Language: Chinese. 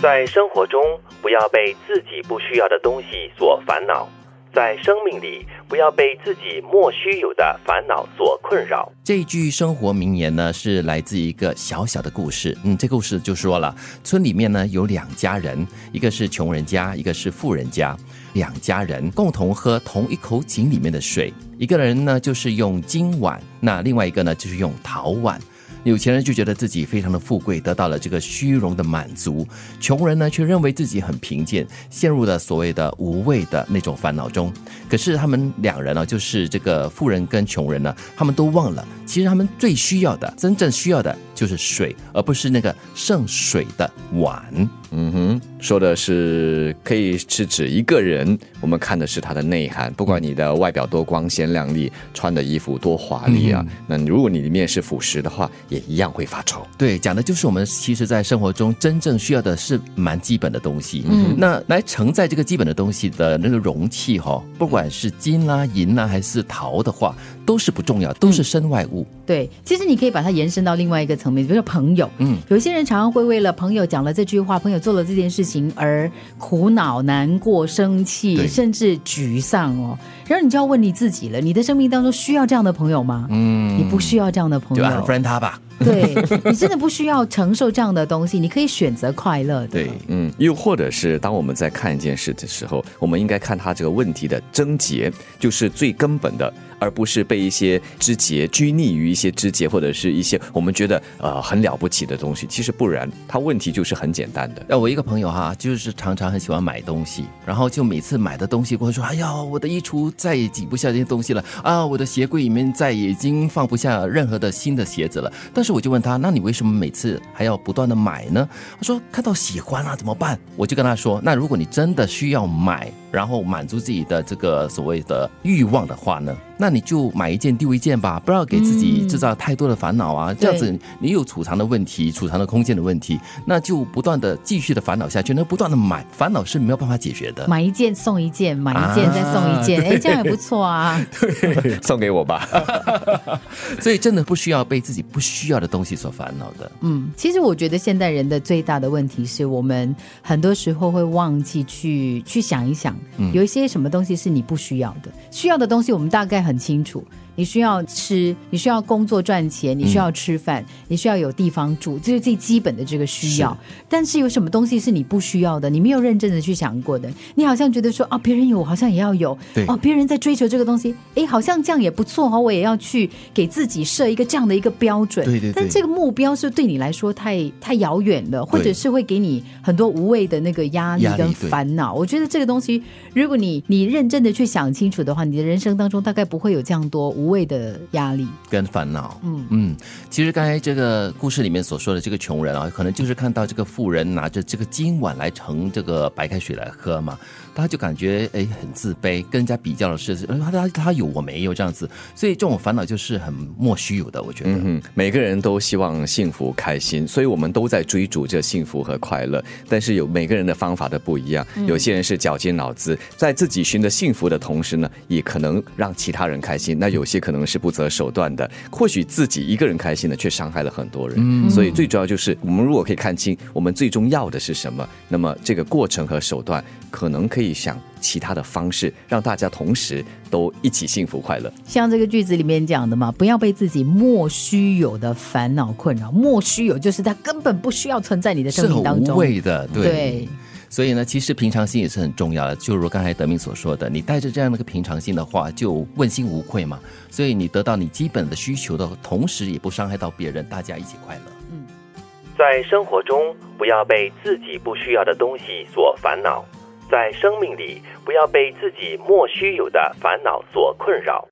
在生活中，不要被自己不需要的东西所烦恼；在生命里，不要被自己莫须有的烦恼所困扰。这句生活名言呢，是来自一个小小的故事。嗯，这故事就说了，村里面呢有两家人，一个是穷人家，一个是富人家。两家人共同喝同一口井里面的水，一个人呢就是用金碗，那另外一个呢就是用陶碗。有钱人就觉得自己非常的富贵，得到了这个虚荣的满足；穷人呢，却认为自己很贫贱，陷入了所谓的无谓的那种烦恼中。可是他们两人呢，就是这个富人跟穷人呢，他们都忘了，其实他们最需要的、真正需要的就是水，而不是那个盛水的碗。嗯哼，说的是可以是指一个人，我们看的是他的内涵，不管你的外表多光鲜亮丽，穿的衣服多华丽啊，那如果你里面是腐蚀的话，也一样会发臭。对，讲的就是我们其实，在生活中真正需要的是蛮基本的东西。嗯，那来承载这个基本的东西的那个容器哈，不管是金啦、银啦还是陶的话，都是不重要，都是身外物。对，其实你可以把它延伸到另外一个层面，比如说朋友。嗯，有些人常常会为了朋友讲了这句话，朋友。做了这件事情而苦恼、难过、生气，甚至沮丧哦。然后你就要问你自己了：你的生命当中需要这样的朋友吗？嗯，你不需要这样的朋友，就 unfriend 他吧。对你真的不需要承受这样的东西，你可以选择快乐的。对，嗯，又或者是当我们在看一件事的时候，我们应该看他这个问题的症结，就是最根本的。而不是被一些枝节拘泥于一些枝节，或者是一些我们觉得呃很了不起的东西。其实不然，它问题就是很简单的。那我一个朋友哈，就是常常很喜欢买东西，然后就每次买的东西过后说：“哎呀，我的衣橱再也挤不下这些东西了啊，我的鞋柜里面再也已经放不下任何的新的鞋子了。”但是我就问他：“那你为什么每次还要不断的买呢？”他说：“看到喜欢啊，怎么办？”我就跟他说：“那如果你真的需要买，然后满足自己的这个所谓的欲望的话呢？”那你就买一件丢一件吧，不要给自己制造太多的烦恼啊！这样子你有储藏的问题，储藏的空间的问题，那就不断的继续的烦恼下去，那不断的买，烦恼是没有办法解决的。买一件送一件，买一件再送一件，哎，这样也不错啊！对，送给我吧。所以真的不需要被自己不需要的东西所烦恼的。嗯，其实我觉得现代人的最大的问题是我们很多时候会忘记去去想一想，有一些什么东西是你不需要的，需要的东西我们大概。很清楚。你需要吃，你需要工作赚钱，你需要吃饭，你需要有地方住，这是最基本的这个需要。但是有什么东西是你不需要的？你没有认真的去想过的。你好像觉得说啊，别人有，我好像也要有。哦，别人在追求这个东西，哎，好像这样也不错哦，我也要去给自己设一个这样的一个标准。对对。但这个目标是对你来说太太遥远了，或者是会给你很多无谓的那个压力跟烦恼。我觉得这个东西，如果你你认真的去想清楚的话，你的人生当中大概不会有这样多无。无谓的压力跟烦恼，嗯嗯，其实刚才这个故事里面所说的这个穷人啊，可能就是看到这个富人拿着这个金碗来盛这个白开水来喝嘛，他就感觉哎很自卑，跟人家比较的是，他他他有我没有这样子，所以这种烦恼就是很莫须有的。我觉得，嗯每个人都希望幸福开心，所以我们都在追逐这幸福和快乐，但是有每个人的方法的不一样，有些人是绞尽脑汁，在自己寻得幸福的同时呢，也可能让其他人开心。那有些。可能是不择手段的，或许自己一个人开心的，却伤害了很多人。嗯，所以最主要就是，我们如果可以看清我们最终要的是什么，那么这个过程和手段，可能可以想其他的方式，让大家同时都一起幸福快乐。像这个句子里面讲的嘛，不要被自己莫须有的烦恼困扰。莫须有就是它根本不需要存在你的生命当中，无谓的，对。所以呢，其实平常心也是很重要的。就如刚才德明所说的，你带着这样的一个平常心的话，就问心无愧嘛。所以你得到你基本的需求的同时，也不伤害到别人，大家一起快乐。嗯，在生活中不要被自己不需要的东西所烦恼，在生命里不要被自己莫须有的烦恼所困扰。